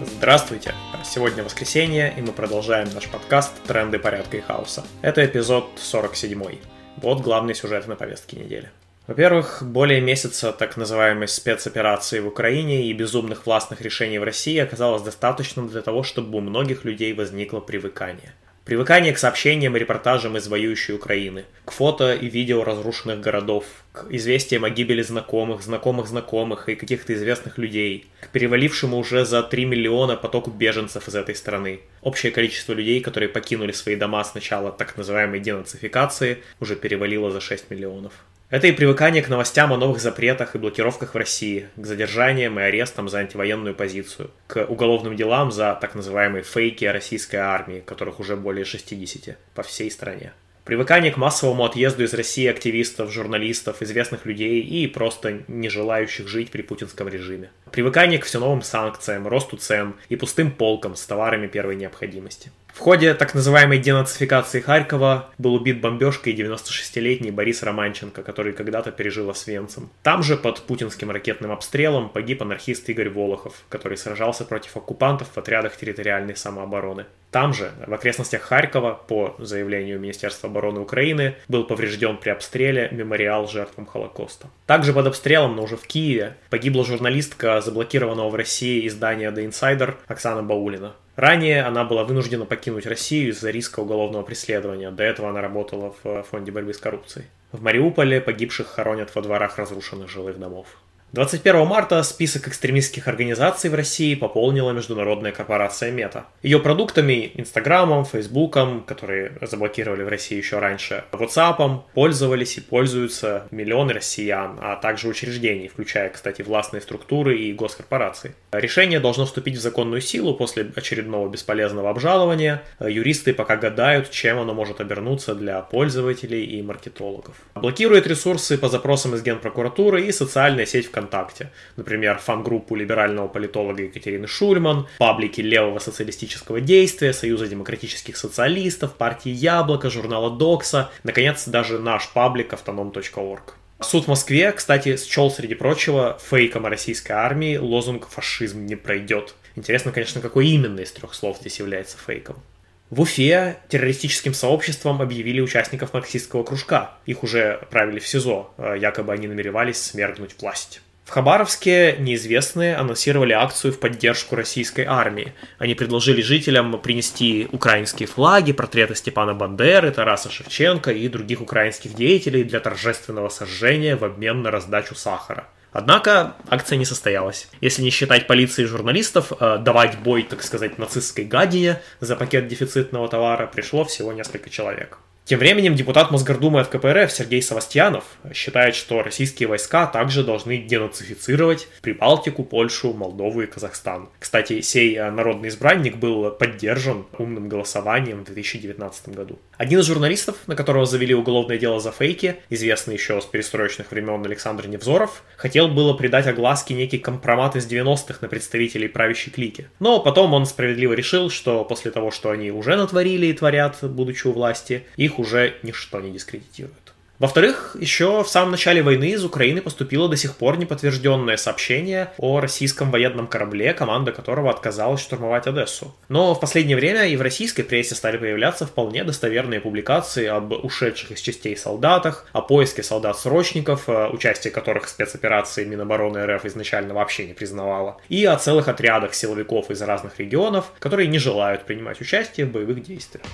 Здравствуйте! Сегодня воскресенье, и мы продолжаем наш подкаст «Тренды порядка и хаоса». Это эпизод 47. Вот главный сюжет на повестке недели. Во-первых, более месяца так называемой спецоперации в Украине и безумных властных решений в России оказалось достаточно для того, чтобы у многих людей возникло привыкание. Привыкание к сообщениям и репортажам из воюющей Украины, к фото и видео разрушенных городов, к известиям о гибели знакомых, знакомых знакомых и каких-то известных людей, к перевалившему уже за 3 миллиона потоку беженцев из этой страны. Общее количество людей, которые покинули свои дома с начала так называемой денацификации, уже перевалило за 6 миллионов. Это и привыкание к новостям о новых запретах и блокировках в России, к задержаниям и арестам за антивоенную позицию, к уголовным делам за так называемые фейки российской армии, которых уже более 60 по всей стране. Привыкание к массовому отъезду из России активистов, журналистов, известных людей и просто не желающих жить при путинском режиме. Привыкание к все новым санкциям, росту цен и пустым полкам с товарами первой необходимости. В ходе так называемой денацификации Харькова был убит бомбежкой 96-летний Борис Романченко, который когда-то пережил Освенцим. Там же под путинским ракетным обстрелом погиб анархист Игорь Волохов, который сражался против оккупантов в отрядах территориальной самообороны. Там же, в окрестностях Харькова, по заявлению Министерства обороны Украины, был поврежден при обстреле мемориал жертвам Холокоста. Также под обстрелом, но уже в Киеве, погибла журналистка заблокированного в России издания The Insider Оксана Баулина. Ранее она была вынуждена покинуть Россию из-за риска уголовного преследования. До этого она работала в фонде борьбы с коррупцией. В Мариуполе погибших хоронят во дворах разрушенных жилых домов. 21 марта список экстремистских организаций в России пополнила международная корпорация Мета. Ее продуктами Инстаграмом, Фейсбуком, которые заблокировали в России еще раньше, WhatsApp пользовались и пользуются миллионы россиян, а также учреждений, включая, кстати, властные структуры и госкорпорации. Решение должно вступить в законную силу после очередного бесполезного обжалования. Юристы пока гадают, чем оно может обернуться для пользователей и маркетологов. Блокирует ресурсы по запросам из Генпрокуратуры и социальная сеть в ВКонтакте. Например, фан-группу либерального политолога Екатерины Шульман, паблики левого социалистического действия, Союза демократических социалистов, партии Яблоко, журнала Докса, наконец, даже наш паблик автоном.орг. Суд в Москве, кстати, счел, среди прочего, фейком российской армии лозунг «фашизм не пройдет». Интересно, конечно, какой именно из трех слов здесь является фейком. В Уфе террористическим сообществом объявили участников марксистского кружка. Их уже отправили в СИЗО, якобы они намеревались смергнуть власть. В Хабаровске неизвестные анонсировали акцию в поддержку российской армии. Они предложили жителям принести украинские флаги, портреты Степана Бандеры, Тараса Шевченко и других украинских деятелей для торжественного сожжения в обмен на раздачу сахара. Однако акция не состоялась. Если не считать полиции и журналистов, э, давать бой, так сказать, нацистской гадине за пакет дефицитного товара пришло всего несколько человек. Тем временем депутат Мосгордумы от КПРФ Сергей Савастьянов считает, что российские войска также должны денацифицировать Прибалтику, Польшу, Молдову и Казахстан. Кстати, сей э, народный избранник был поддержан умным голосованием в 2019 году. Один из журналистов, на которого завели уголовное дело за фейки, известный еще с перестроечных времен Александр Невзоров, хотел было придать огласке некий компромат из 90-х на представителей правящей клики. Но потом он справедливо решил, что после того, что они уже натворили и творят, будучи у власти, их уже ничто не дискредитирует. Во-вторых, еще в самом начале войны из Украины поступило до сих пор неподтвержденное сообщение о российском военном корабле, команда которого отказалась штурмовать Одессу. Но в последнее время и в российской прессе стали появляться вполне достоверные публикации об ушедших из частей солдатах, о поиске солдат-срочников, э, участие которых спецоперации Минобороны РФ изначально вообще не признавала, и о целых отрядах силовиков из разных регионов, которые не желают принимать участие в боевых действиях.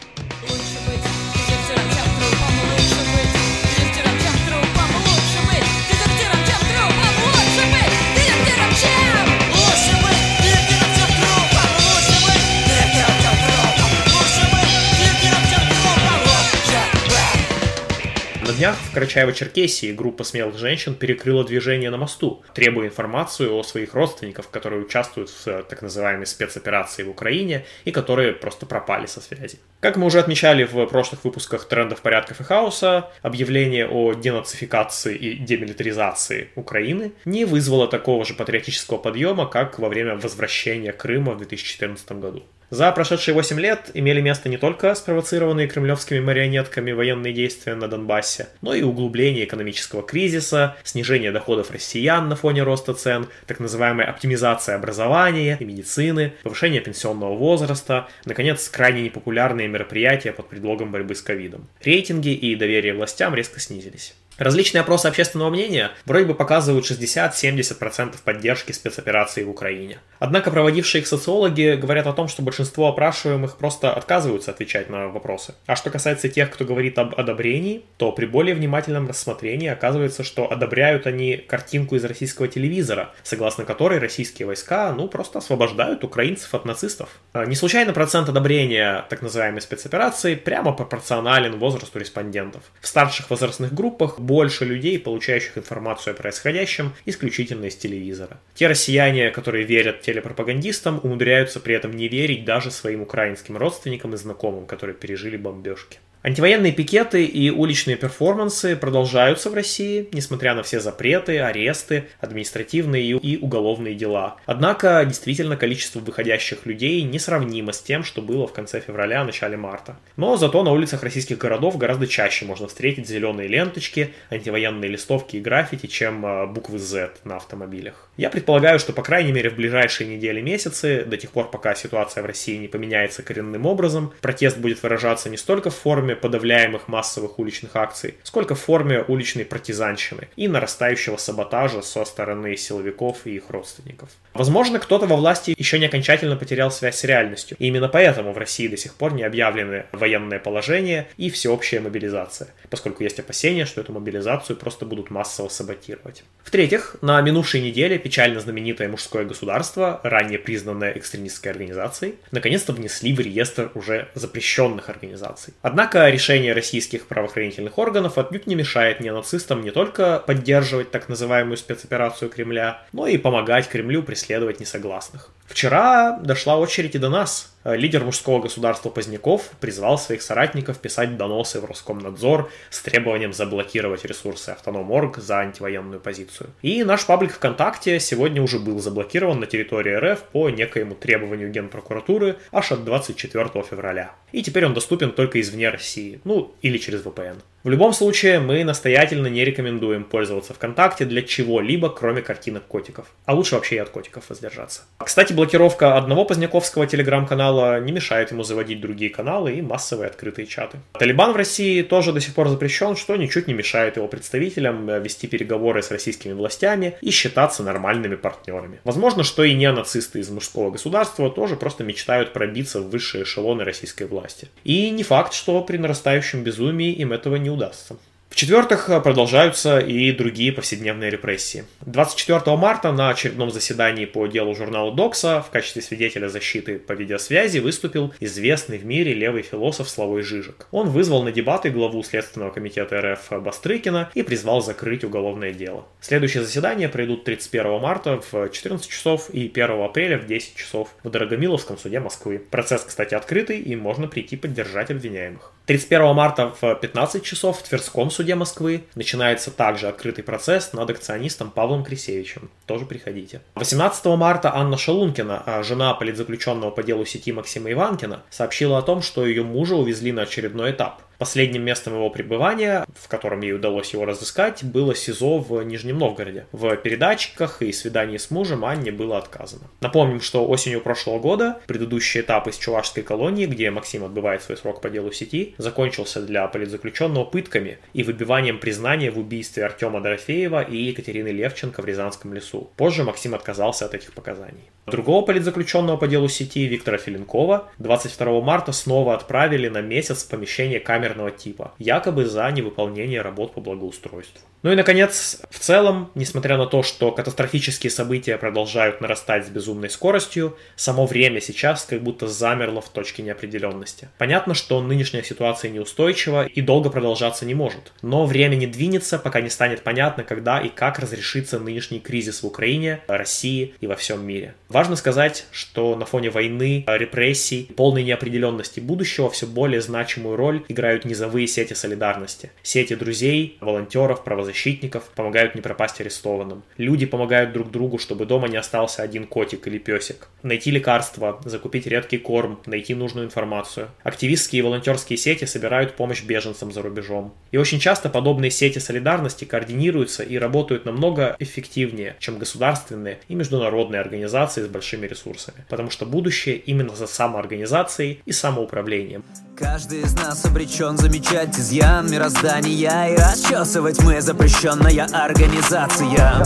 Днях в Карачаево-Черкесии группа смелых женщин перекрыла движение на мосту, требуя информацию о своих родственниках, которые участвуют в так называемой спецоперации в Украине и которые просто пропали со связи. Как мы уже отмечали в прошлых выпусках трендов порядков и хаоса, объявление о денацификации и демилитаризации Украины не вызвало такого же патриотического подъема, как во время возвращения Крыма в 2014 году. За прошедшие 8 лет имели место не только спровоцированные кремлевскими марионетками военные действия на Донбассе, но и углубление экономического кризиса, снижение доходов россиян на фоне роста цен, так называемая оптимизация образования и медицины, повышение пенсионного возраста, наконец, крайне непопулярные мероприятия под предлогом борьбы с ковидом. Рейтинги и доверие властям резко снизились. Различные опросы общественного мнения вроде бы показывают 60-70% поддержки спецоперации в Украине. Однако проводившие их социологи говорят о том, что большинство опрашиваемых просто отказываются отвечать на вопросы. А что касается тех, кто говорит об одобрении, то при более внимательном рассмотрении оказывается, что одобряют они картинку из российского телевизора, согласно которой российские войска, ну, просто освобождают украинцев от нацистов. А, не случайно процент одобрения так называемой спецоперации прямо пропорционален возрасту респондентов. В старших возрастных группах больше людей, получающих информацию о происходящем исключительно из телевизора. Те россияне, которые верят телепропагандистам, умудряются при этом не верить даже своим украинским родственникам и знакомым, которые пережили бомбежки. Антивоенные пикеты и уличные перформансы продолжаются в России, несмотря на все запреты, аресты, административные и уголовные дела. Однако, действительно, количество выходящих людей несравнимо с тем, что было в конце февраля, начале марта. Но зато на улицах российских городов гораздо чаще можно встретить зеленые ленточки, антивоенные листовки и граффити, чем а, буквы Z на автомобилях. Я предполагаю, что, по крайней мере, в ближайшие недели месяцы, до тех пор, пока ситуация в России не поменяется коренным образом, протест будет выражаться не столько в форме подавляемых массовых уличных акций, сколько в форме уличной партизанщины и нарастающего саботажа со стороны силовиков и их родственников. Возможно, кто-то во власти еще не окончательно потерял связь с реальностью, и именно поэтому в России до сих пор не объявлены военное положение и всеобщая мобилизация, поскольку есть опасения, что эту мобилизацию просто будут массово саботировать. В-третьих, на минувшей неделе печально знаменитое мужское государство, ранее признанное экстремистской организацией, наконец-то внесли в реестр уже запрещенных организаций. Однако решение российских правоохранительных органов отнюдь не мешает неонацистам не только поддерживать так называемую спецоперацию Кремля, но и помогать Кремлю преследовать несогласных. Вчера дошла очередь и до нас. Лидер мужского государства Поздняков призвал своих соратников писать доносы в Роскомнадзор с требованием заблокировать ресурсы Автономорг за антивоенную позицию. И наш паблик ВКонтакте сегодня уже был заблокирован на территории РФ по некоему требованию Генпрокуратуры аж от 24 февраля. И теперь он доступен только извне России, ну или через VPN. В любом случае, мы настоятельно не рекомендуем пользоваться ВКонтакте для чего-либо, кроме картинок котиков. А лучше вообще и от котиков воздержаться. Кстати, блокировка одного поздняковского телеграм-канала не мешает ему заводить другие каналы и массовые открытые чаты. Талибан в России тоже до сих пор запрещен, что ничуть не мешает его представителям э, вести переговоры с российскими властями и считаться нормальными партнерами. Возможно, что и неонацисты из мужского государства тоже просто мечтают пробиться в высшие эшелоны российской власти. И не факт, что при нарастающем безумии им этого не удастся. В-четвертых, продолжаются и другие повседневные репрессии. 24 марта на очередном заседании по делу журнала Докса в качестве свидетеля защиты по видеосвязи выступил известный в мире левый философ Славой Жижик. Он вызвал на дебаты главу Следственного комитета РФ Бастрыкина и призвал закрыть уголовное дело. Следующие заседания пройдут 31 марта в 14 часов и 1 апреля в 10 часов в Дорогомиловском суде Москвы. Процесс, кстати, открытый и можно прийти поддержать обвиняемых. 31 марта в 15 часов в Тверском суде Москвы начинается также открытый процесс над акционистом Павлом Крисевичем. Тоже приходите. 18 марта Анна Шалункина, а жена политзаключенного по делу сети Максима Иванкина, сообщила о том, что ее мужа увезли на очередной этап. Последним местом его пребывания, в котором ей удалось его разыскать, было СИЗО в Нижнем Новгороде. В передатчиках и свидании с мужем Анне было отказано. Напомним, что осенью прошлого года предыдущий этап из Чувашской колонии, где Максим отбывает свой срок по делу сети, закончился для политзаключенного пытками и выбиванием признания в убийстве Артема Дорофеева и Екатерины Левченко в Рязанском лесу. Позже Максим отказался от этих показаний. Другого политзаключенного по делу сети Виктора Филинкова 22 марта снова отправили на месяц в помещение камеры инженерного типа, якобы за невыполнение работ по благоустройству. Ну и, наконец, в целом, несмотря на то, что катастрофические события продолжают нарастать с безумной скоростью, само время сейчас как будто замерло в точке неопределенности. Понятно, что нынешняя ситуация неустойчива и долго продолжаться не может. Но время не двинется, пока не станет понятно, когда и как разрешится нынешний кризис в Украине, России и во всем мире. Важно сказать, что на фоне войны, репрессий, полной неопределенности будущего все более значимую роль играют низовые сети солидарности. Сети друзей, волонтеров, правозащитников, помогают не пропасть арестованным. Люди помогают друг другу, чтобы дома не остался один котик или песик. Найти лекарства, закупить редкий корм, найти нужную информацию. Активистские и волонтерские сети собирают помощь беженцам за рубежом. И очень часто подобные сети солидарности координируются и работают намного эффективнее, чем государственные и международные организации с большими ресурсами. Потому что будущее именно за самоорганизацией и самоуправлением. Каждый из нас обречен замечать изъян мироздания И расчесывать мы запрещенная организация.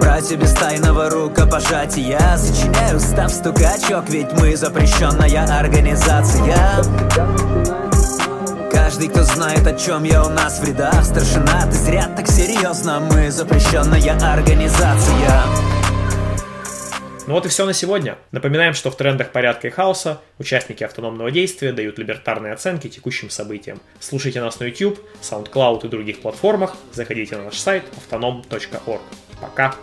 Братья без тайного рукопожатия Сочиняю став стукачок, ведь мы запрещенная организация. Каждый, кто знает, о чем я у нас в рядах Старшина, ты зря так серьезно Мы запрещенная организация ну вот и все на сегодня. Напоминаем, что в трендах порядка и хаоса участники автономного действия дают либертарные оценки текущим событиям. Слушайте нас на YouTube, SoundCloud и других платформах. Заходите на наш сайт autonom.org. Пока!